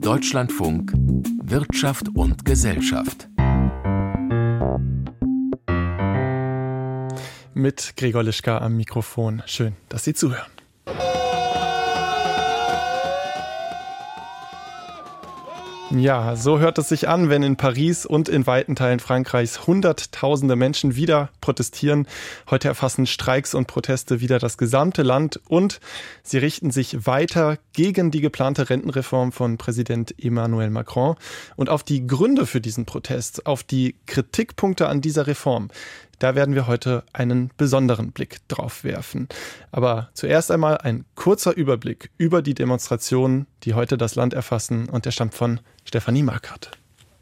Deutschlandfunk Wirtschaft und Gesellschaft. Mit Gregor Lischka am Mikrofon. Schön, dass Sie zuhören. Ja, so hört es sich an, wenn in Paris und in weiten Teilen Frankreichs Hunderttausende Menschen wieder protestieren. Heute erfassen Streiks und Proteste wieder das gesamte Land und sie richten sich weiter gegen die geplante Rentenreform von Präsident Emmanuel Macron und auf die Gründe für diesen Protest, auf die Kritikpunkte an dieser Reform. Da werden wir heute einen besonderen Blick drauf werfen. Aber zuerst einmal ein kurzer Überblick über die Demonstrationen, die heute das Land erfassen und der stammt von Stefanie Markert.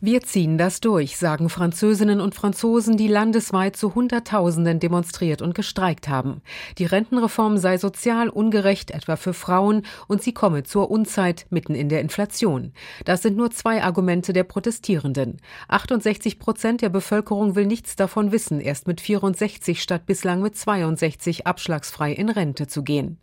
Wir ziehen das durch, sagen Französinnen und Franzosen, die landesweit zu Hunderttausenden demonstriert und gestreikt haben. Die Rentenreform sei sozial ungerecht, etwa für Frauen, und sie komme zur Unzeit mitten in der Inflation. Das sind nur zwei Argumente der Protestierenden. 68 Prozent der Bevölkerung will nichts davon wissen, erst mit 64 statt bislang mit 62 abschlagsfrei in Rente zu gehen.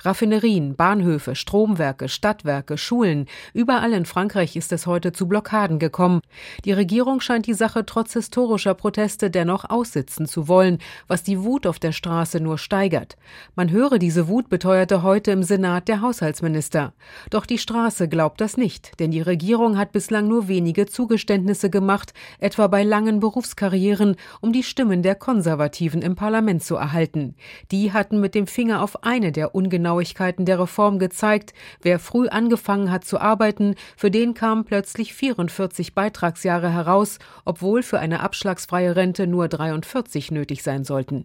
Raffinerien, Bahnhöfe, Stromwerke, Stadtwerke, Schulen, überall in Frankreich ist es heute zu Blockaden gekommen. Die Regierung scheint die Sache trotz historischer Proteste dennoch aussitzen zu wollen, was die Wut auf der Straße nur steigert. Man höre diese Wut, beteuerte heute im Senat der Haushaltsminister. Doch die Straße glaubt das nicht, denn die Regierung hat bislang nur wenige Zugeständnisse gemacht, etwa bei langen Berufskarrieren, um die Stimmen der Konservativen im Parlament zu erhalten. Die hatten mit dem Finger auf eine der Ungenauigkeiten der Reform gezeigt. Wer früh angefangen hat zu arbeiten, für den kamen plötzlich 44 Beiträge Beitragsjahre heraus, obwohl für eine abschlagsfreie Rente nur 43 nötig sein sollten.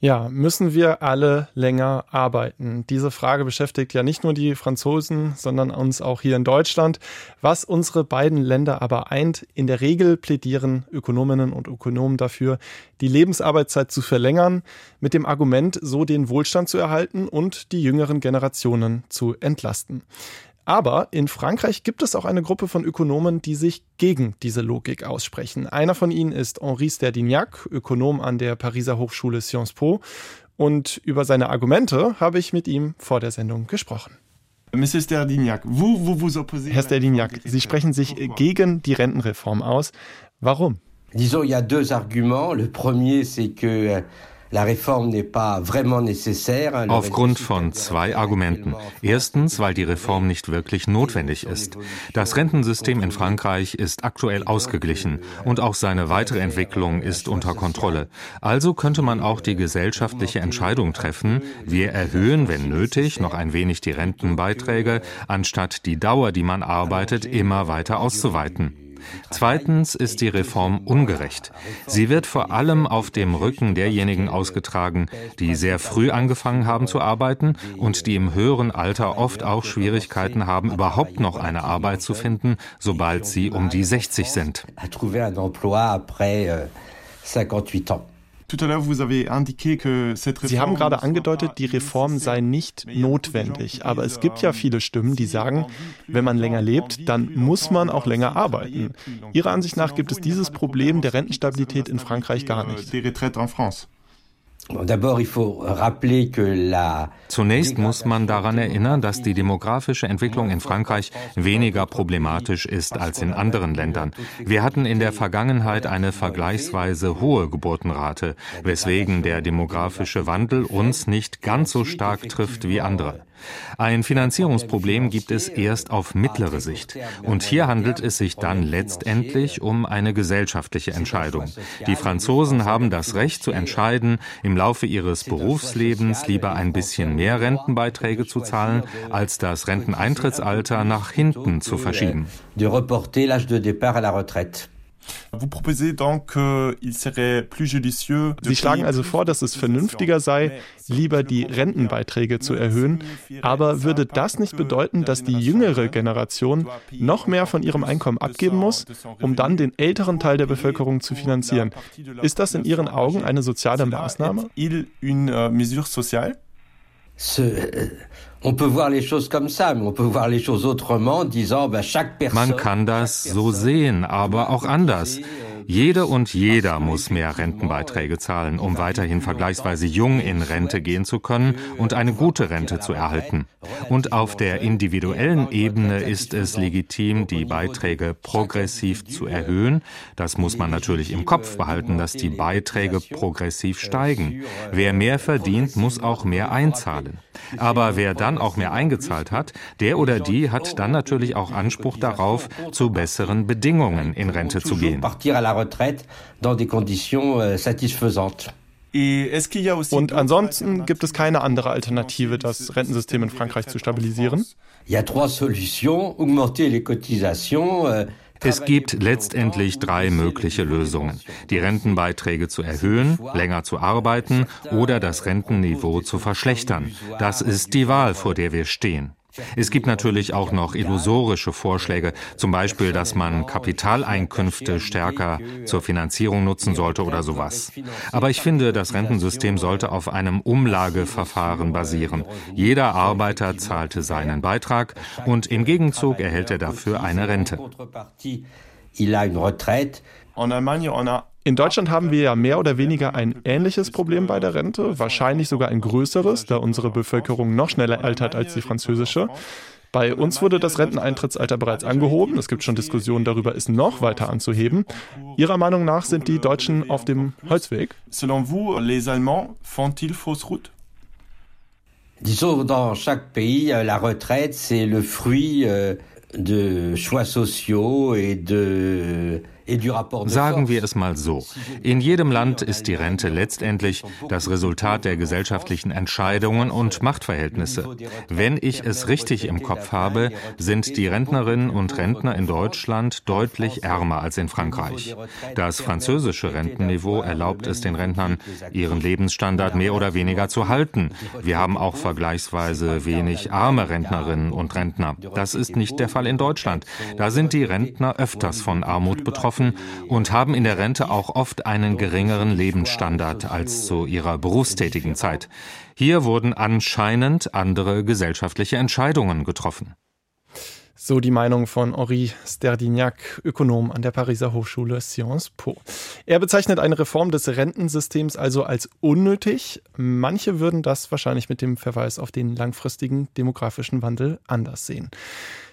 Ja, müssen wir alle länger arbeiten? Diese Frage beschäftigt ja nicht nur die Franzosen, sondern uns auch hier in Deutschland. Was unsere beiden Länder aber eint, in der Regel plädieren Ökonominnen und Ökonomen dafür, die Lebensarbeitszeit zu verlängern, mit dem Argument, so den Wohlstand zu erhalten und die jüngeren Generationen zu entlasten. Aber in Frankreich gibt es auch eine Gruppe von Ökonomen, die sich gegen diese Logik aussprechen. Einer von ihnen ist Henri Sterdignac, Ökonom an der Pariser Hochschule Sciences Po. Und über seine Argumente habe ich mit ihm vor der Sendung gesprochen. Monsieur Sterdignac, vous, vous vous opposez Herr Sterdignac, Sie sprechen sich gegen die Rentenreform aus. Warum? Disons, il y a deux arguments. Le premier, c'est que Aufgrund von zwei Argumenten. Erstens, weil die Reform nicht wirklich notwendig ist. Das Rentensystem in Frankreich ist aktuell ausgeglichen und auch seine weitere Entwicklung ist unter Kontrolle. Also könnte man auch die gesellschaftliche Entscheidung treffen, wir erhöhen, wenn nötig, noch ein wenig die Rentenbeiträge, anstatt die Dauer, die man arbeitet, immer weiter auszuweiten. Zweitens ist die Reform ungerecht. Sie wird vor allem auf dem Rücken derjenigen ausgetragen, die sehr früh angefangen haben zu arbeiten und die im höheren Alter oft auch Schwierigkeiten haben, überhaupt noch eine Arbeit zu finden, sobald sie um die 60 sind. 58 ans. Sie haben gerade angedeutet, die Reform sei nicht notwendig. Aber es gibt ja viele Stimmen, die sagen, wenn man länger lebt, dann muss man auch länger arbeiten. Ihrer Ansicht nach gibt es dieses Problem der Rentenstabilität in Frankreich gar nicht. Zunächst muss man daran erinnern, dass die demografische Entwicklung in Frankreich weniger problematisch ist als in anderen Ländern. Wir hatten in der Vergangenheit eine vergleichsweise hohe Geburtenrate, weswegen der demografische Wandel uns nicht ganz so stark trifft wie andere. Ein Finanzierungsproblem gibt es erst auf mittlere Sicht. Und hier handelt es sich dann letztendlich um eine gesellschaftliche Entscheidung. Die Franzosen haben das Recht zu entscheiden, im Laufe ihres Berufslebens lieber ein bisschen mehr Rentenbeiträge zu zahlen, als das Renteneintrittsalter nach hinten zu verschieben. De reporter l'âge de départ à la retraite. Sie schlagen also vor, dass es vernünftiger sei, lieber die Rentenbeiträge zu erhöhen. Aber würde das nicht bedeuten, dass die jüngere Generation noch mehr von ihrem Einkommen abgeben muss, um dann den älteren Teil der Bevölkerung zu finanzieren? Ist das in Ihren Augen eine soziale Maßnahme? Man kann das so sehen, aber auch anders. Jede und jeder muss mehr Rentenbeiträge zahlen, um weiterhin vergleichsweise jung in Rente gehen zu können und eine gute Rente zu erhalten. Und auf der individuellen Ebene ist es legitim, die Beiträge progressiv zu erhöhen. Das muss man natürlich im Kopf behalten, dass die Beiträge progressiv steigen. Wer mehr verdient, muss auch mehr einzahlen. Aber wer dann auch mehr eingezahlt hat, der oder die hat dann natürlich auch Anspruch darauf, zu besseren Bedingungen in Rente zu gehen. Und ansonsten gibt es keine andere Alternative, das Rentensystem in Frankreich zu stabilisieren? Es gibt letztendlich drei mögliche Lösungen. Die Rentenbeiträge zu erhöhen, länger zu arbeiten oder das Rentenniveau zu verschlechtern. Das ist die Wahl, vor der wir stehen. Es gibt natürlich auch noch illusorische Vorschläge, zum Beispiel, dass man Kapitaleinkünfte stärker zur Finanzierung nutzen sollte oder sowas. Aber ich finde, das Rentensystem sollte auf einem Umlageverfahren basieren. Jeder Arbeiter zahlte seinen Beitrag und im Gegenzug erhält er dafür eine Rente. En Allemagne, on a in Deutschland haben wir ja mehr oder weniger ein ähnliches Problem bei der Rente, wahrscheinlich sogar ein größeres, da unsere Bevölkerung noch schneller altert als die französische. Bei uns wurde das Renteneintrittsalter bereits angehoben. Es gibt schon Diskussionen darüber, es noch weiter anzuheben. Ihrer Meinung nach sind die Deutschen auf dem Holzweg? Selon vous, les Allemands font-ils fausse route? Disons, dans chaque pays, euh, la retraite, c'est le fruit euh, de choix sociaux et de Sagen wir es mal so. In jedem Land ist die Rente letztendlich das Resultat der gesellschaftlichen Entscheidungen und Machtverhältnisse. Wenn ich es richtig im Kopf habe, sind die Rentnerinnen und Rentner in Deutschland deutlich ärmer als in Frankreich. Das französische Rentenniveau erlaubt es den Rentnern, ihren Lebensstandard mehr oder weniger zu halten. Wir haben auch vergleichsweise wenig arme Rentnerinnen und Rentner. Das ist nicht der Fall in Deutschland. Da sind die Rentner öfters von Armut betroffen arbeiten und haben in der Rente auch oft einen geringeren Lebensstandard als zu ihrer berufstätigen Zeit. Hier wurden anscheinend andere gesellschaftliche Entscheidungen getroffen. So die Meinung von Henri Sterdignac, Ökonom an der Pariser Hochschule Sciences Po. Er bezeichnet eine Reform des Rentensystems also als unnötig. Manche würden das wahrscheinlich mit dem Verweis auf den langfristigen demografischen Wandel anders sehen.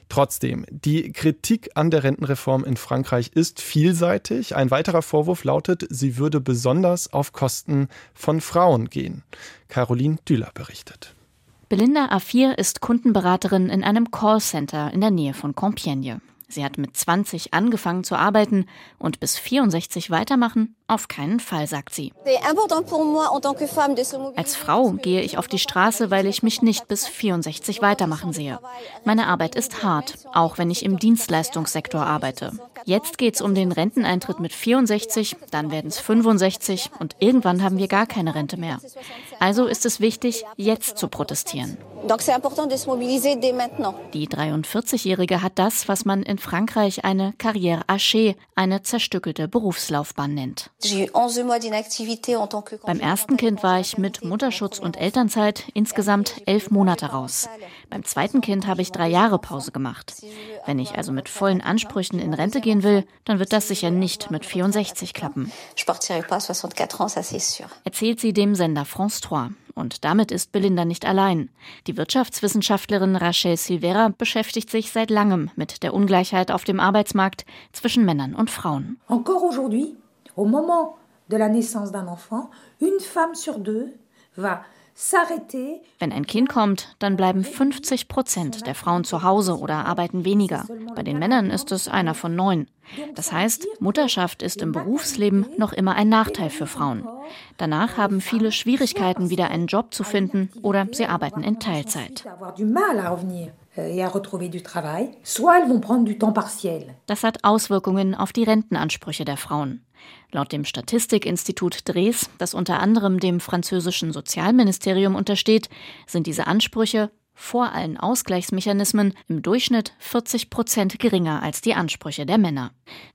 Trotzdem, die Kritik an der Rentenreform in Frankreich ist vielseitig. Ein weiterer Vorwurf lautet, sie würde besonders auf Kosten von Frauen gehen. Caroline Düller berichtet. Belinda Afir ist Kundenberaterin in einem Callcenter in der Nähe von Compiègne. Sie hat mit 20 angefangen zu arbeiten und bis 64 weitermachen? Auf keinen Fall, sagt sie. Als Frau gehe ich auf die Straße, weil ich mich nicht bis 64 weitermachen sehe. Meine Arbeit ist hart, auch wenn ich im Dienstleistungssektor arbeite. Jetzt geht es um den Renteneintritt mit 64, dann werden es 65 und irgendwann haben wir gar keine Rente mehr. Also ist es wichtig, jetzt zu protestieren. Die 43-Jährige hat das, was man in Frankreich eine Carrière hachée, eine zerstückelte Berufslaufbahn nennt. Beim ersten Kind war ich mit Mutterschutz und Elternzeit insgesamt elf Monate raus. Beim zweiten Kind habe ich drei Jahre Pause gemacht. Wenn ich also mit vollen Ansprüchen in Rente gehen will, dann wird das sicher nicht mit 64 klappen. Erzählt sie dem Sender France 3. Und damit ist Belinda nicht allein. Die Wirtschaftswissenschaftlerin Rachel Silvera beschäftigt sich seit langem mit der Ungleichheit auf dem Arbeitsmarkt zwischen Männern und Frauen. Encore aujourd'hui, au moment de la naissance d'un enfant, une femme sur deux va wenn ein Kind kommt, dann bleiben 50 Prozent der Frauen zu Hause oder arbeiten weniger. Bei den Männern ist es einer von neun. Das heißt, Mutterschaft ist im Berufsleben noch immer ein Nachteil für Frauen. Danach haben viele Schwierigkeiten, wieder einen Job zu finden oder sie arbeiten in Teilzeit. Das hat Auswirkungen auf die Rentenansprüche der Frauen. Laut dem Statistikinstitut Dres, das unter anderem dem französischen Sozialministerium untersteht, sind diese Ansprüche vor allen Ausgleichsmechanismen im Durchschnitt 40 Prozent geringer als die Ansprüche der Männer.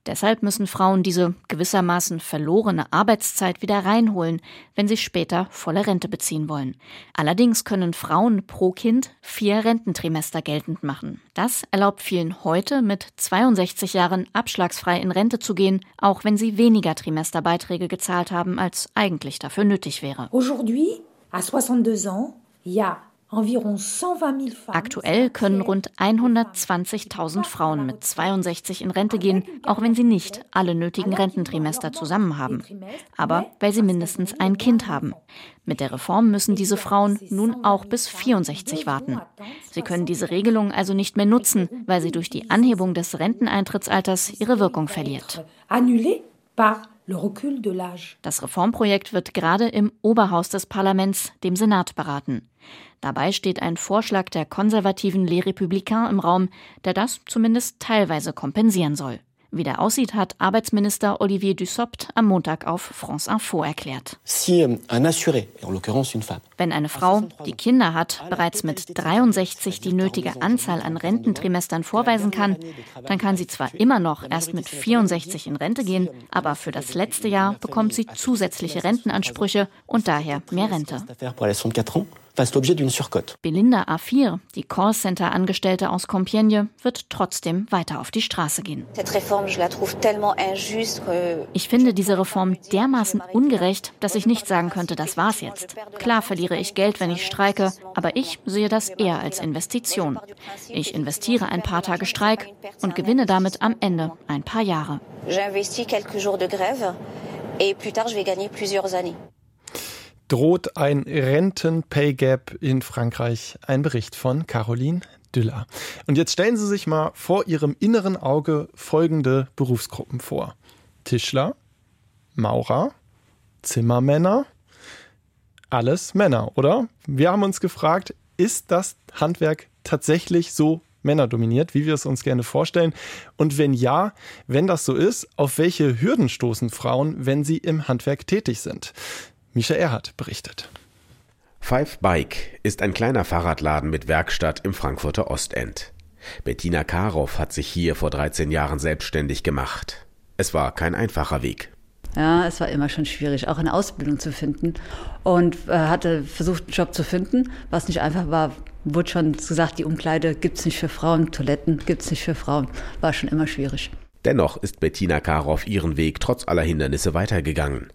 Deshalb müssen Frauen diese gewissermaßen verlorene Arbeitszeit wieder reinholen, wenn sie später volle Rente beziehen wollen. Allerdings können Frauen pro Kind vier Rententrimester geltend machen. Das erlaubt vielen heute mit 62 Jahren abschlagsfrei in Rente zu gehen, auch wenn sie weniger Trimesterbeiträge gezahlt haben, als eigentlich dafür nötig wäre. Aujourd'hui, à 62 ans, il y a Aktuell können rund 120.000 Frauen mit 62 in Rente gehen, auch wenn sie nicht alle nötigen Rententrimester zusammen haben, aber weil sie mindestens ein Kind haben. Mit der Reform müssen diese Frauen nun auch bis 64 warten. Sie können diese Regelung also nicht mehr nutzen, weil sie durch die Anhebung des Renteneintrittsalters ihre Wirkung verliert. Das Reformprojekt wird gerade im Oberhaus des Parlaments, dem Senat, beraten. Dabei steht ein Vorschlag der konservativen Les Républicains im Raum, der das zumindest teilweise kompensieren soll. Wie der aussieht, hat Arbeitsminister Olivier Dussopt am Montag auf France Info erklärt. Wenn eine Frau, die Kinder hat, bereits mit 63 die nötige Anzahl an Rententrimestern vorweisen kann, dann kann sie zwar immer noch erst mit 64 in Rente gehen, aber für das letzte Jahr bekommt sie zusätzliche Rentenansprüche und daher mehr Rente fasse l'objet d'une surcote. Belinda A4, die Callcenter-Angestellte aus Compiègne, wird trotzdem weiter auf die Straße gehen. Ich finde diese Reform dermaßen ungerecht, dass ich nicht sagen könnte, das war's jetzt. Klar verliere ich Geld, wenn ich streike, aber ich sehe das eher als Investition. Ich investiere ein paar Tage Streik und gewinne damit am Ende ein paar Jahre. J'investis quelques jours de grève et plus tard je vais gagner plusieurs années droht ein Renten-Pay-Gap in Frankreich. Ein Bericht von Caroline Düller. Und jetzt stellen Sie sich mal vor Ihrem inneren Auge folgende Berufsgruppen vor. Tischler, Maurer, Zimmermänner, alles Männer, oder? Wir haben uns gefragt, ist das Handwerk tatsächlich so männerdominiert, wie wir es uns gerne vorstellen? Und wenn ja, wenn das so ist, auf welche Hürden stoßen Frauen, wenn sie im Handwerk tätig sind? Misha Erhardt berichtet. Five Bike ist ein kleiner Fahrradladen mit Werkstatt im Frankfurter Ostend. Bettina Karow hat sich hier vor 13 Jahren selbstständig gemacht. Es war kein einfacher Weg. Ja, es war immer schon schwierig, auch eine Ausbildung zu finden. Und äh, hatte versucht, einen Job zu finden, was nicht einfach war. Wurde schon gesagt, die Umkleide gibt es nicht für Frauen, Toiletten gibt es nicht für Frauen. War schon immer schwierig. Dennoch ist Bettina Karow ihren Weg trotz aller Hindernisse weitergegangen.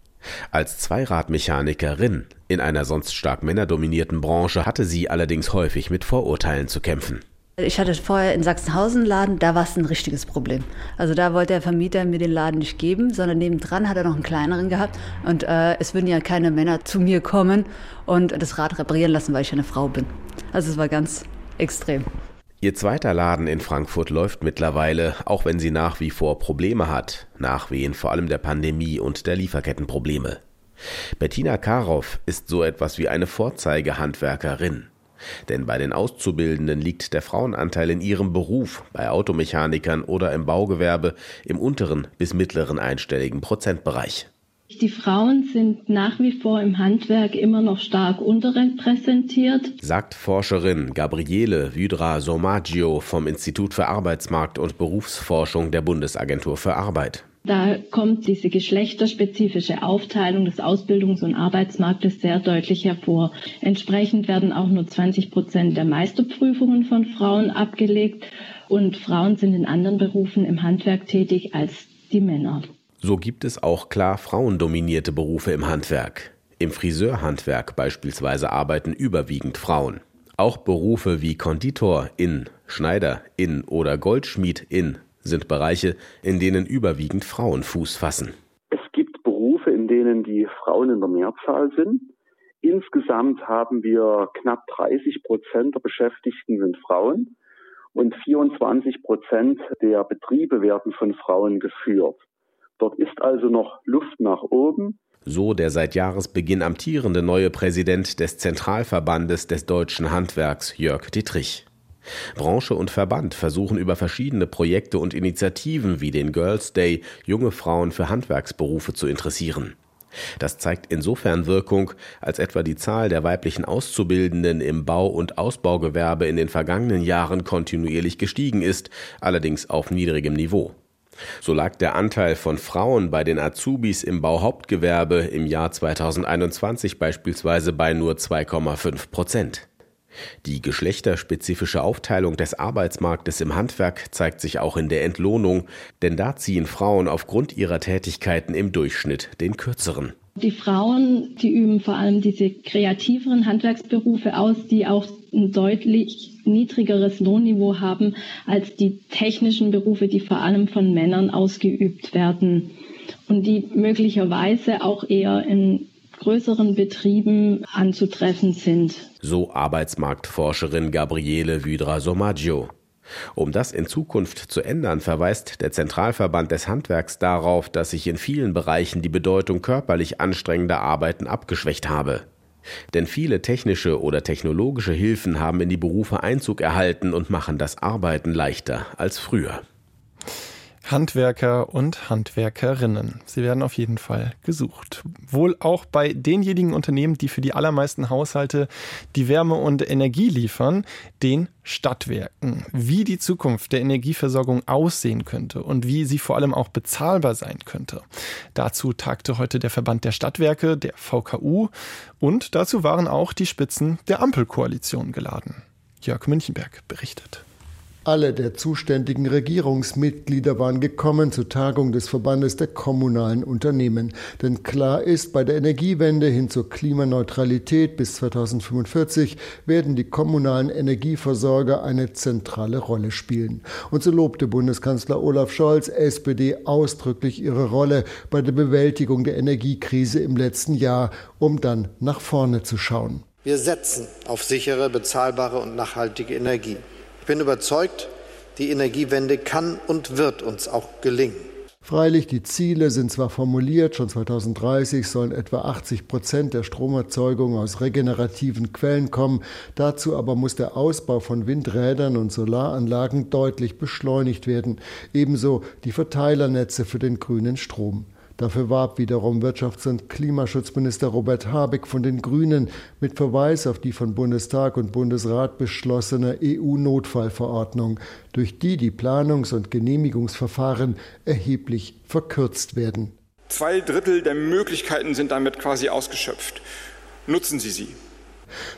Als Zweiradmechanikerin in einer sonst stark männerdominierten Branche hatte sie allerdings häufig mit Vorurteilen zu kämpfen. Ich hatte vorher in Sachsenhausen einen Laden, da war es ein richtiges Problem. Also da wollte der Vermieter mir den Laden nicht geben, sondern nebendran hat er noch einen kleineren gehabt. Und äh, es würden ja keine Männer zu mir kommen und das Rad reparieren lassen, weil ich eine Frau bin. Also es war ganz extrem. Ihr zweiter Laden in Frankfurt läuft mittlerweile, auch wenn sie nach wie vor Probleme hat, Nachwehen vor allem der Pandemie und der Lieferkettenprobleme. Bettina Karow ist so etwas wie eine Vorzeigehandwerkerin. Denn bei den Auszubildenden liegt der Frauenanteil in ihrem Beruf, bei Automechanikern oder im Baugewerbe, im unteren bis mittleren einstelligen Prozentbereich. Die Frauen sind nach wie vor im Handwerk immer noch stark unterrepräsentiert, sagt Forscherin Gabriele Vydra Somaggio vom Institut für Arbeitsmarkt und Berufsforschung der Bundesagentur für Arbeit. Da kommt diese geschlechterspezifische Aufteilung des Ausbildungs- und Arbeitsmarktes sehr deutlich hervor. Entsprechend werden auch nur 20 Prozent der Meisterprüfungen von Frauen abgelegt und Frauen sind in anderen Berufen im Handwerk tätig als die Männer. So gibt es auch klar frauendominierte Berufe im Handwerk. Im Friseurhandwerk beispielsweise arbeiten überwiegend Frauen. Auch Berufe wie Konditor in, Schneider in oder Goldschmied in sind Bereiche, in denen überwiegend Frauen Fuß fassen. Es gibt Berufe, in denen die Frauen in der Mehrzahl sind. Insgesamt haben wir knapp 30 Prozent der Beschäftigten sind Frauen und 24 Prozent der Betriebe werden von Frauen geführt. Dort ist also noch Luft nach oben. So der seit Jahresbeginn amtierende neue Präsident des Zentralverbandes des deutschen Handwerks, Jörg Dietrich. Branche und Verband versuchen über verschiedene Projekte und Initiativen wie den Girls Day junge Frauen für Handwerksberufe zu interessieren. Das zeigt insofern Wirkung, als etwa die Zahl der weiblichen Auszubildenden im Bau- und Ausbaugewerbe in den vergangenen Jahren kontinuierlich gestiegen ist, allerdings auf niedrigem Niveau. So lag der Anteil von Frauen bei den Azubis im Bauhauptgewerbe im Jahr 2021 beispielsweise bei nur 2,5 Prozent. Die geschlechterspezifische Aufteilung des Arbeitsmarktes im Handwerk zeigt sich auch in der Entlohnung, denn da ziehen Frauen aufgrund ihrer Tätigkeiten im Durchschnitt den kürzeren. Die Frauen, die üben vor allem diese kreativeren Handwerksberufe aus, die auch ein deutlich niedrigeres Lohnniveau haben als die technischen Berufe, die vor allem von Männern ausgeübt werden und die möglicherweise auch eher in größeren Betrieben anzutreffen sind. So Arbeitsmarktforscherin Gabriele Vydra-Somaggio. Um das in Zukunft zu ändern, verweist der Zentralverband des Handwerks darauf, dass sich in vielen Bereichen die Bedeutung körperlich anstrengender Arbeiten abgeschwächt habe. Denn viele technische oder technologische Hilfen haben in die Berufe Einzug erhalten und machen das Arbeiten leichter als früher. Handwerker und Handwerkerinnen. Sie werden auf jeden Fall gesucht. Wohl auch bei denjenigen Unternehmen, die für die allermeisten Haushalte die Wärme und Energie liefern, den Stadtwerken. Wie die Zukunft der Energieversorgung aussehen könnte und wie sie vor allem auch bezahlbar sein könnte. Dazu tagte heute der Verband der Stadtwerke, der VKU, und dazu waren auch die Spitzen der Ampelkoalition geladen. Jörg Münchenberg berichtet. Alle der zuständigen Regierungsmitglieder waren gekommen zur Tagung des Verbandes der kommunalen Unternehmen. Denn klar ist, bei der Energiewende hin zur Klimaneutralität bis 2045 werden die kommunalen Energieversorger eine zentrale Rolle spielen. Und so lobte Bundeskanzler Olaf Scholz, SPD, ausdrücklich ihre Rolle bei der Bewältigung der Energiekrise im letzten Jahr, um dann nach vorne zu schauen. Wir setzen auf sichere, bezahlbare und nachhaltige Energie. Ich bin überzeugt, die Energiewende kann und wird uns auch gelingen. Freilich, die Ziele sind zwar formuliert, schon 2030 sollen etwa 80 Prozent der Stromerzeugung aus regenerativen Quellen kommen. Dazu aber muss der Ausbau von Windrädern und Solaranlagen deutlich beschleunigt werden, ebenso die Verteilernetze für den grünen Strom. Dafür warb wiederum Wirtschafts- und Klimaschutzminister Robert Habeck von den Grünen mit Verweis auf die von Bundestag und Bundesrat beschlossene EU-Notfallverordnung, durch die die Planungs- und Genehmigungsverfahren erheblich verkürzt werden. Zwei Drittel der Möglichkeiten sind damit quasi ausgeschöpft. Nutzen Sie sie.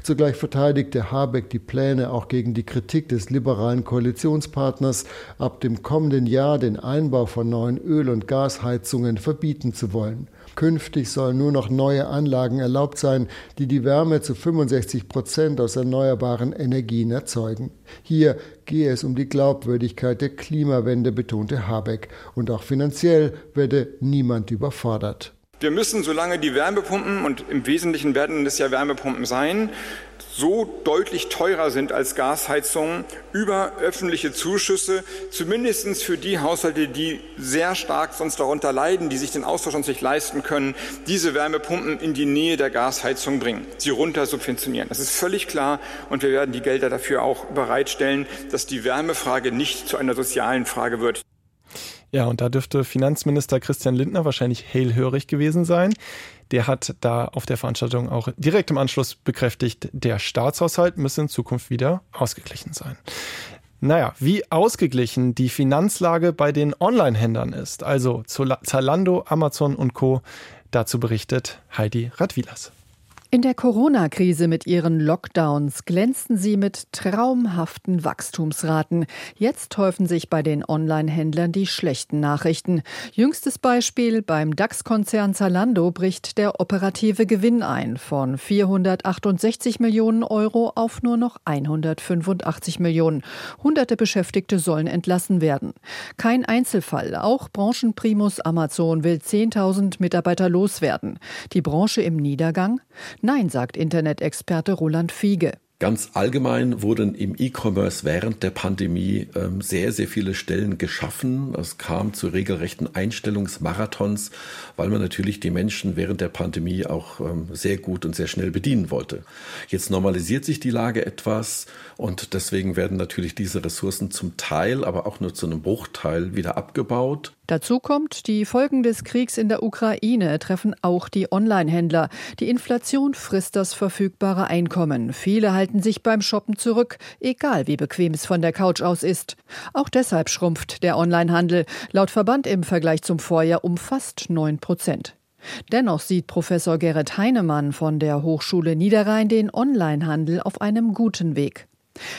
Zugleich verteidigte Habeck die Pläne auch gegen die Kritik des liberalen Koalitionspartners, ab dem kommenden Jahr den Einbau von neuen Öl- und Gasheizungen verbieten zu wollen. Künftig sollen nur noch neue Anlagen erlaubt sein, die die Wärme zu 65 Prozent aus erneuerbaren Energien erzeugen. Hier gehe es um die Glaubwürdigkeit der Klimawende, betonte Habeck. Und auch finanziell werde niemand überfordert. Wir müssen, solange die Wärmepumpen, und im Wesentlichen werden es ja Wärmepumpen sein, so deutlich teurer sind als Gasheizungen, über öffentliche Zuschüsse, zumindest für die Haushalte, die sehr stark sonst darunter leiden, die sich den Austausch sonst nicht leisten können, diese Wärmepumpen in die Nähe der Gasheizung bringen, sie runter subventionieren. Das ist völlig klar und wir werden die Gelder dafür auch bereitstellen, dass die Wärmefrage nicht zu einer sozialen Frage wird. Ja, und da dürfte Finanzminister Christian Lindner wahrscheinlich hellhörig gewesen sein. Der hat da auf der Veranstaltung auch direkt im Anschluss bekräftigt, der Staatshaushalt müsse in Zukunft wieder ausgeglichen sein. Naja, wie ausgeglichen die Finanzlage bei den Online-Händlern ist, also Zalando, Amazon und Co., dazu berichtet Heidi Radwilas. In der Corona-Krise mit ihren Lockdowns glänzten sie mit traumhaften Wachstumsraten. Jetzt häufen sich bei den Online-Händlern die schlechten Nachrichten. Jüngstes Beispiel beim DAX-Konzern Zalando bricht der operative Gewinn ein von 468 Millionen Euro auf nur noch 185 Millionen. Hunderte Beschäftigte sollen entlassen werden. Kein Einzelfall. Auch Branchenprimus Amazon will 10.000 Mitarbeiter loswerden. Die Branche im Niedergang? Nein, sagt Internet-Experte Roland Fiege. Ganz allgemein wurden im E-Commerce während der Pandemie ähm, sehr, sehr viele Stellen geschaffen. Es kam zu regelrechten Einstellungsmarathons, weil man natürlich die Menschen während der Pandemie auch ähm, sehr gut und sehr schnell bedienen wollte. Jetzt normalisiert sich die Lage etwas und deswegen werden natürlich diese Ressourcen zum Teil, aber auch nur zu einem Bruchteil wieder abgebaut. Dazu kommt, die Folgen des Kriegs in der Ukraine treffen auch die Online-Händler. Die Inflation frisst das verfügbare Einkommen. Viele halten sich beim Shoppen zurück, egal wie bequem es von der Couch aus ist. Auch deshalb schrumpft der Online-Handel, laut Verband im Vergleich zum Vorjahr um fast 9 Prozent. Dennoch sieht Professor Gerrit Heinemann von der Hochschule Niederrhein den Online-Handel auf einem guten Weg.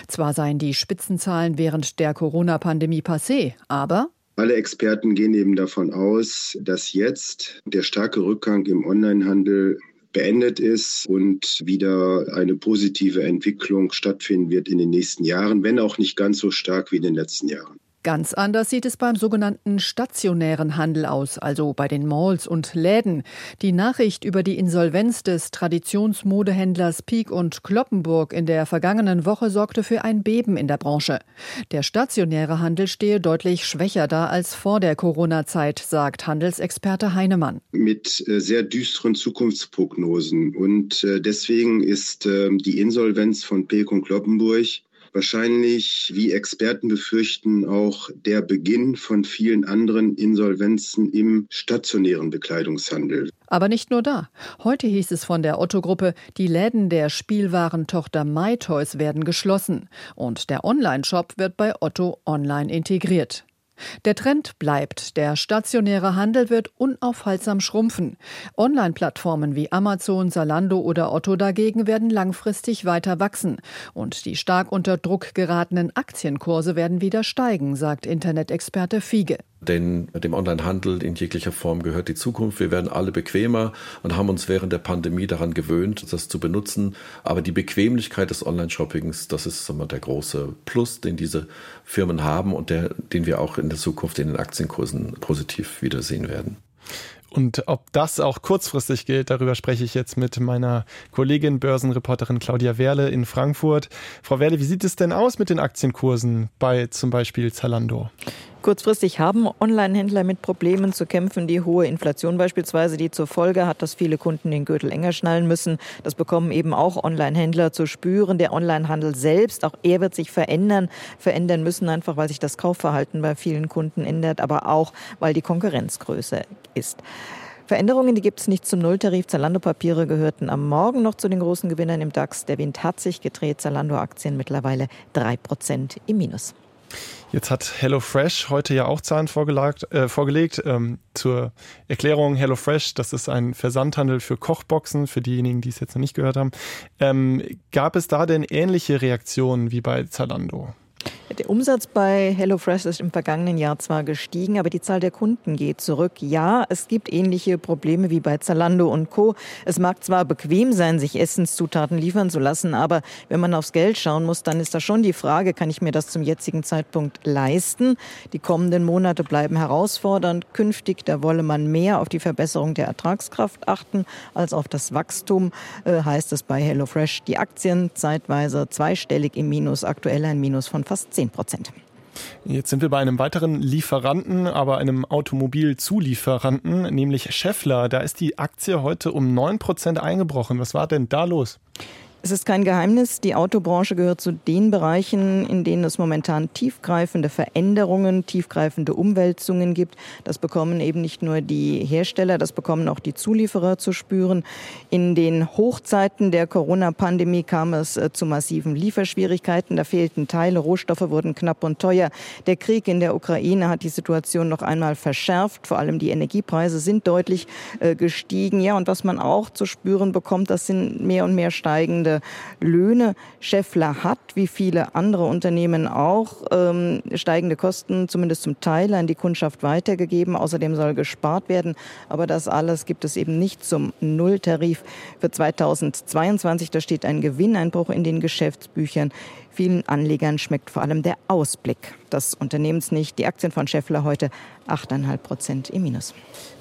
Zwar seien die Spitzenzahlen während der Corona-Pandemie passé, aber alle Experten gehen eben davon aus, dass jetzt der starke Rückgang im Onlinehandel beendet ist und wieder eine positive Entwicklung stattfinden wird in den nächsten Jahren, wenn auch nicht ganz so stark wie in den letzten Jahren. Ganz anders sieht es beim sogenannten stationären Handel aus, also bei den Malls und Läden. Die Nachricht über die Insolvenz des Traditionsmodehändlers Peak und Kloppenburg in der vergangenen Woche sorgte für ein Beben in der Branche. Der stationäre Handel stehe deutlich schwächer da als vor der Corona-Zeit, sagt Handelsexperte Heinemann. Mit äh, sehr düsteren Zukunftsprognosen. Und äh, deswegen ist ähm, die Insolvenz von Peek und Kloppenburg wahrscheinlich, wie Experten befürchten, auch der Beginn von vielen anderen Insolvenzen im stationären Bekleidungshandel. Aber nicht nur da. Heute hieß es von der Otto-Gruppe, die Läden der Spielwarentochter MyToys werden geschlossen und der Online-Shop wird bei Otto online integriert. Der Trend bleibt. Der stationäre Handel wird unaufhaltsam schrumpfen. Online-Plattformen wie Amazon, Zalando oder Otto dagegen werden langfristig weiter wachsen. Und die stark unter Druck geratenen Aktienkurse werden wieder steigen, sagt Internetexperte Fiege. Denn dem Onlinehandel in jeglicher Form gehört die Zukunft. Wir werden alle bequemer und haben uns während der Pandemie daran gewöhnt, das zu benutzen. Aber die Bequemlichkeit des Online-Shoppings, das ist wir, der große Plus, den diese Firmen haben und der, den wir auch in der Zukunft in den Aktienkursen positiv wiedersehen werden. Und ob das auch kurzfristig gilt, darüber spreche ich jetzt mit meiner Kollegin, Börsenreporterin Claudia Werle in Frankfurt. Frau Werle, wie sieht es denn aus mit den Aktienkursen bei zum Beispiel Zalando? Kurzfristig haben Online-Händler mit Problemen zu kämpfen. Die hohe Inflation beispielsweise, die zur Folge hat, dass viele Kunden den Gürtel enger schnallen müssen. Das bekommen eben auch Online-Händler zu spüren. Der Online-Handel selbst, auch er wird sich verändern, verändern müssen, einfach weil sich das Kaufverhalten bei vielen Kunden ändert, aber auch, weil die Konkurrenz größer ist. Veränderungen, die gibt es nicht zum Nulltarif. Zalando-Papiere gehörten am Morgen noch zu den großen Gewinnern im DAX. Der Wind hat sich gedreht. Zalando-Aktien mittlerweile drei Prozent im Minus. Jetzt hat HelloFresh heute ja auch Zahlen äh, vorgelegt. Ähm, zur Erklärung, HelloFresh, das ist ein Versandhandel für Kochboxen, für diejenigen, die es jetzt noch nicht gehört haben. Ähm, gab es da denn ähnliche Reaktionen wie bei Zalando? Der Umsatz bei HelloFresh ist im vergangenen Jahr zwar gestiegen, aber die Zahl der Kunden geht zurück. Ja, es gibt ähnliche Probleme wie bei Zalando und Co. Es mag zwar bequem sein, sich Essenszutaten liefern zu lassen, aber wenn man aufs Geld schauen muss, dann ist da schon die Frage, kann ich mir das zum jetzigen Zeitpunkt leisten? Die kommenden Monate bleiben herausfordernd. Künftig, da wolle man mehr auf die Verbesserung der Ertragskraft achten als auf das Wachstum, äh, heißt es bei HelloFresh. Die Aktien zeitweise zweistellig im Minus, aktuell ein Minus von fast 10 Prozent. Jetzt sind wir bei einem weiteren Lieferanten, aber einem Automobilzulieferanten, nämlich Scheffler. Da ist die Aktie heute um 9 Prozent eingebrochen. Was war denn da los? Es ist kein Geheimnis, die Autobranche gehört zu den Bereichen, in denen es momentan tiefgreifende Veränderungen, tiefgreifende Umwälzungen gibt. Das bekommen eben nicht nur die Hersteller, das bekommen auch die Zulieferer zu spüren. In den Hochzeiten der Corona-Pandemie kam es äh, zu massiven Lieferschwierigkeiten. Da fehlten Teile, Rohstoffe wurden knapp und teuer. Der Krieg in der Ukraine hat die Situation noch einmal verschärft. Vor allem die Energiepreise sind deutlich äh, gestiegen. Ja, und was man auch zu spüren bekommt, das sind mehr und mehr steigende Löhne. Scheffler hat, wie viele andere Unternehmen auch, ähm, steigende Kosten zumindest zum Teil an die Kundschaft weitergegeben. Außerdem soll gespart werden. Aber das alles gibt es eben nicht zum Nulltarif für 2022. Da steht ein Gewinneinbruch in den Geschäftsbüchern. Vielen Anlegern schmeckt vor allem der Ausblick des Unternehmens nicht. Die Aktien von Scheffler heute 8,5 Prozent im Minus.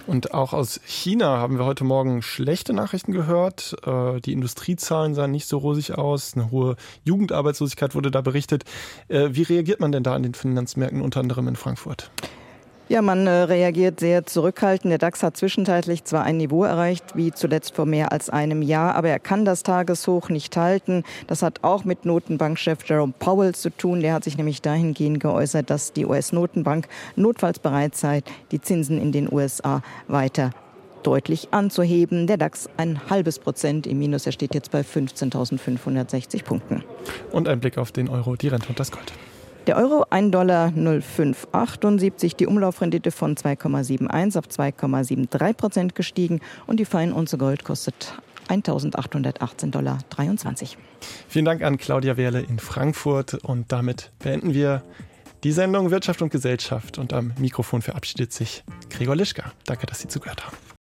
Und auch aus China haben wir heute Morgen schlechte Nachrichten gehört. Äh, die Industriezahlen sahen nicht so rosig aus. Eine hohe Jugendarbeitslosigkeit wurde da berichtet. Äh, wie reagiert man denn da an den Finanzmärkten, unter anderem in Frankfurt? Ja, man äh, reagiert sehr zurückhaltend. Der DAX hat zwischenzeitlich zwar ein Niveau erreicht, wie zuletzt vor mehr als einem Jahr, aber er kann das Tageshoch nicht halten. Das hat auch mit Notenbankchef Jerome Powell zu tun. Der hat sich nämlich dahingehend geäußert, dass die US-Notenbank notfalls bereit sei, die Zinsen in den USA weiter deutlich anzuheben. Der DAX ein halbes Prozent im Minus. Er steht jetzt bei 15.560 Punkten. Und ein Blick auf den Euro, die Rente und das Gold. Der Euro 1,0578 Dollar die Umlaufrendite von 2,71 auf 2,73 Prozent gestiegen und die Feinunze Gold kostet 1.818,23 Dollar. Vielen Dank an Claudia Wehrle in Frankfurt und damit beenden wir die Sendung Wirtschaft und Gesellschaft und am Mikrofon verabschiedet sich Gregor Lischka. Danke, dass Sie zugehört haben.